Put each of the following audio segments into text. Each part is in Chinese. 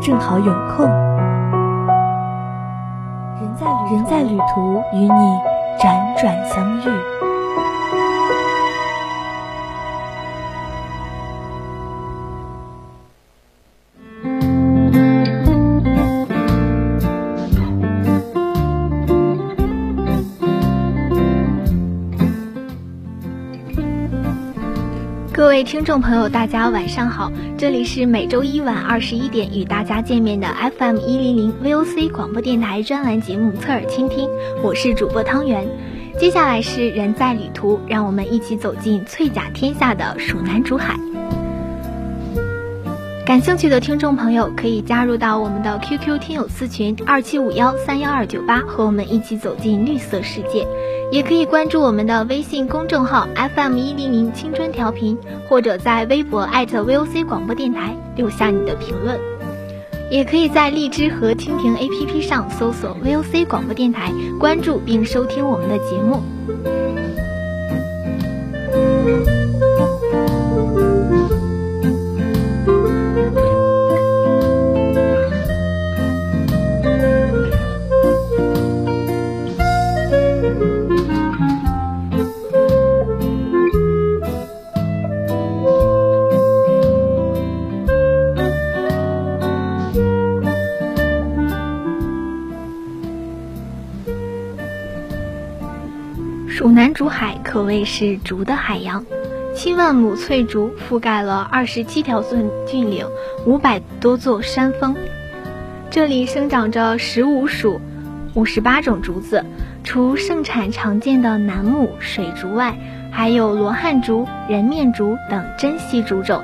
正好有空。人在人在旅途，与你辗转相遇。听众朋友，大家晚上好，这里是每周一晚二十一点与大家见面的 FM 一零零 VOC 广播电台专栏节目《侧耳倾听》，我是主播汤圆。接下来是人在旅途，让我们一起走进翠甲天下的蜀南竹海。感兴趣的听众朋友可以加入到我们的 QQ 听友四群二七五幺三幺二九八，和我们一起走进绿色世界。也可以关注我们的微信公众号 FM 一零零青春调频，或者在微博 @VOC 广播电台留下你的评论。也可以在荔枝和蜻蜓 APP 上搜索 VOC 广播电台，关注并收听我们的节目。海可谓是竹的海洋，七万亩翠竹覆盖了二十七条峻峻岭，五百多座山峰。这里生长着十五属、五十八种竹子，除盛产常见的楠木、水竹外，还有罗汉竹、人面竹等珍稀竹种。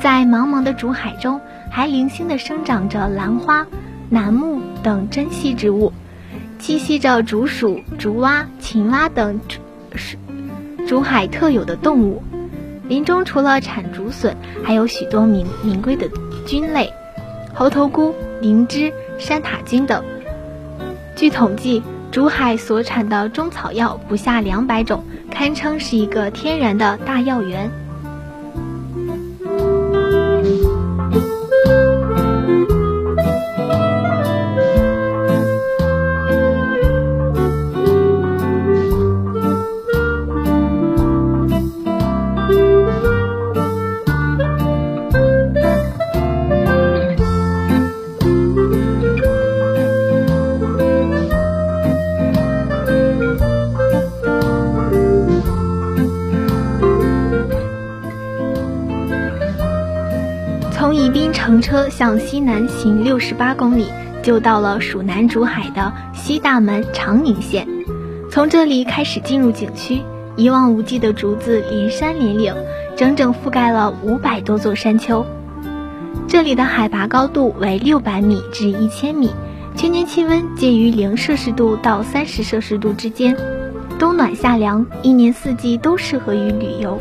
在茫茫的竹海中，还零星地生长着兰花、楠木等珍稀植物。栖息着竹鼠、竹蛙、青蛙等是竹海特有的动物。林中除了产竹笋，还有许多名名贵的菌类，猴头菇、灵芝、山塔菌等。据统计，竹海所产的中草药不下两百种，堪称是一个天然的大药园。车向西南行六十八公里，就到了蜀南竹海的西大门长宁县。从这里开始进入景区，一望无际的竹子连山连岭，整整覆盖了五百多座山丘。这里的海拔高度为六百米至一千米，全年气温介于零摄氏度到三十摄氏度之间，冬暖夏凉，一年四季都适合于旅游。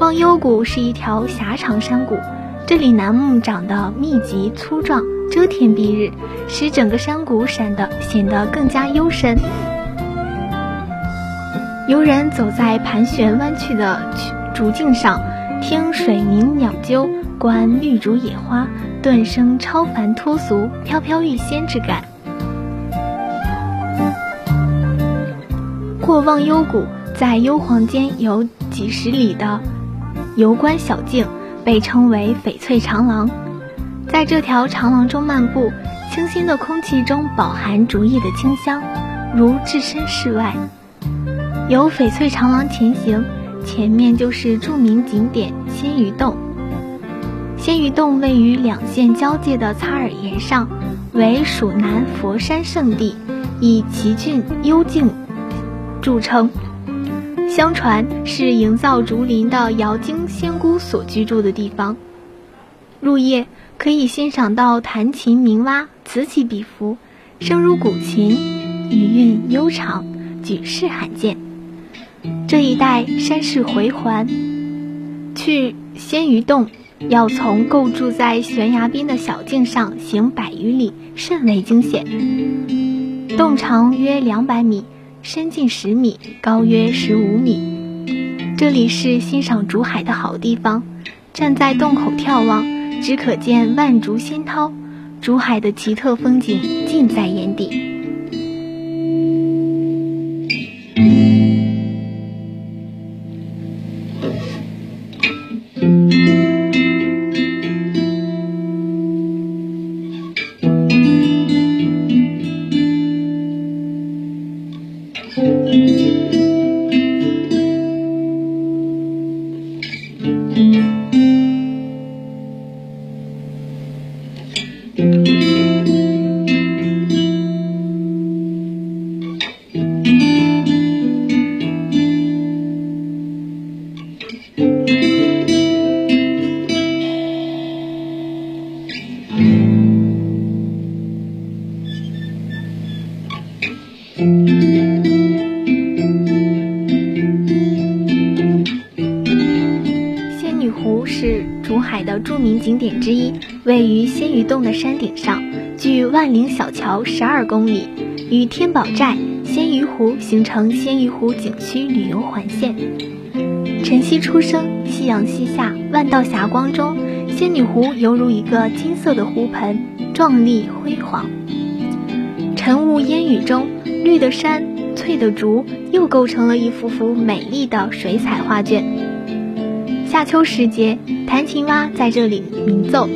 忘忧谷是一条狭长山谷。这里楠木长得密集粗壮，遮天蔽日，使整个山谷闪得显得更加幽深。游人走在盘旋弯曲的竹径上，听水鸣鸟啾，观绿竹野花，顿生超凡脱俗、飘飘欲仙之感。过忘忧谷，在幽篁间有几十里的游观小径。被称为翡翠长廊，在这条长廊中漫步，清新的空气中饱含竹叶的清香，如置身事外。由翡翠长廊前行，前面就是著名景点鲜鱼洞。鲜鱼洞位于两县交界的擦耳岩上，为蜀南佛山圣地，以奇峻幽静著称。相传是营造竹林的瑶京仙姑所居住的地方。入夜，可以欣赏到弹琴鸣蛙，此起彼伏，声如古琴，余韵悠长，举世罕见。这一带山势回环，去仙鱼洞要从构筑在悬崖边的小径上行百余里，甚为惊险。洞长约两百米，深近十米，高约十五米。这里是欣赏竹海的好地方，站在洞口眺望，只可见万竹仙涛，竹海的奇特风景尽在眼底。竹海的著名景点之一，位于仙鱼洞的山顶上，距万灵小桥十二公里，与天宝寨、仙鱼湖形成仙鱼湖景区旅游环线。晨曦初升，夕阳西下，万道霞光中，仙女湖犹如一个金色的湖盆，壮丽辉煌。晨雾烟雨中，绿的山、翠的竹，又构成了一幅幅美丽的水彩画卷。夏秋时节。弹琴蛙在这里鸣奏，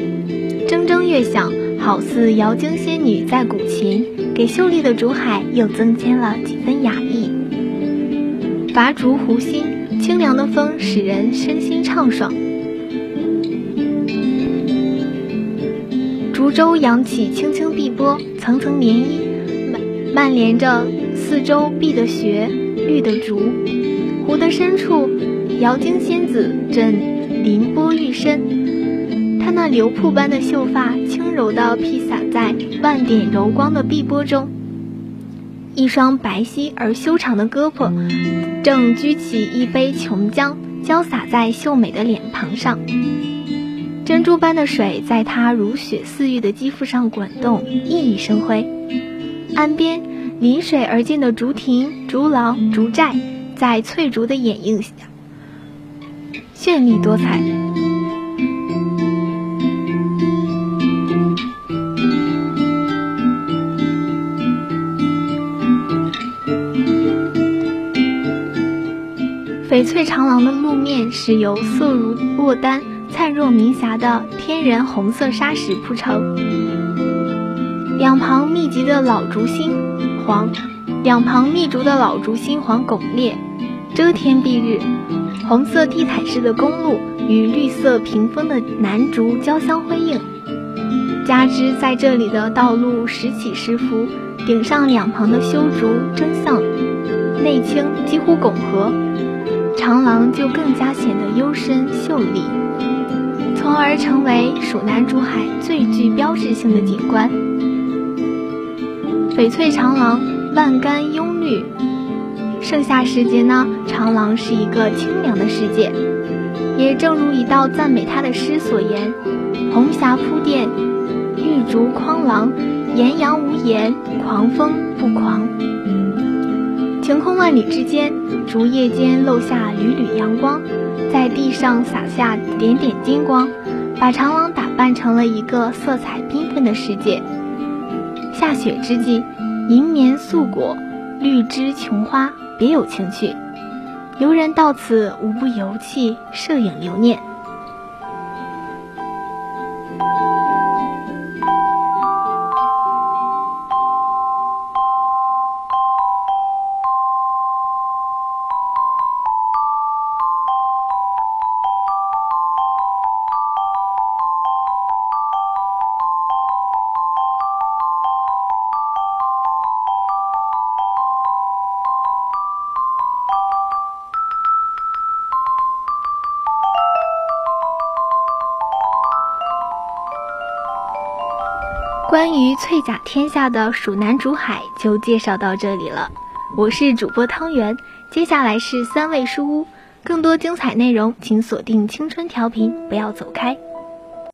铮铮乐响，好似瑶京仙女在鼓琴，给秀丽的竹海又增添了几分雅意。伐竹湖心，清凉的风使人身心畅爽。竹舟扬起青青碧波，层层涟漪，蔓蔓连着四周碧的雪，绿的竹。湖的深处，瑶京仙子正。凌波玉身，她那流瀑般的秀发轻柔地披洒在万点柔光的碧波中，一双白皙而修长的胳膊正举起一杯琼浆，浇洒在秀美的脸庞上。珍珠般的水在她如雪似玉的肌肤上滚动，熠熠生辉。岸边临水而建的竹亭、竹廊、竹寨，在翠竹的掩映下。绚丽多彩。翡翠长廊的路面是由色如落丹、灿若明霞的天然红色砂石铺成，两旁密集的老竹心黄，两旁密竹的老竹心黄拱列，遮天蔽日。红色地毯式的公路与绿色屏风的楠竹交相辉映，加之在这里的道路时起时伏，顶上两旁的修竹争向内倾，几乎拱合，长廊就更加显得幽深秀丽，从而成为蜀南竹海最具标志性的景观。翡翠长廊，万竿拥绿。盛夏时节呢，长廊是一个清凉的世界。也正如一道赞美他的诗所言：“红霞铺垫，玉竹匡廊，岩阳无言，狂风不狂。”晴空万里之间，竹叶间漏下缕缕阳光，在地上洒下点点金光，把长廊打扮成了一个色彩缤纷的世界。下雪之际，银棉素裹，绿枝琼花。别有情趣，游人到此无不游憩、摄影留念。关于翠甲天下的蜀南竹海就介绍到这里了。我是主播汤圆，接下来是三味书屋，更多精彩内容请锁定青春调频，不要走开。